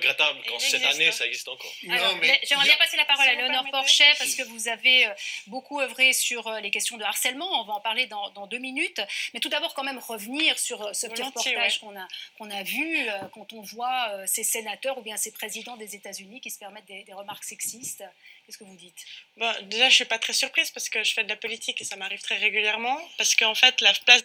regrettable quand cette année, ça existe encore. J'aimerais bien passer la parole à Léonore Porchet parce que vous avez euh, beaucoup œuvré sur euh, les questions de harcèlement. On va en parler dans, deux minutes. Mais tout d'abord, quand même, revenir sur euh, ce petit reportage qu'on a, a vu quand on voit ces sénateurs ou bien ces présidents des États-Unis qui se permettent des, remarques sexistes. Qu'est-ce que vous dites? Bon, Déjà, je ne suis pas très surprise parce que je fais de la politique et ça m'arrive très régulièrement. Parce qu'en fait, la place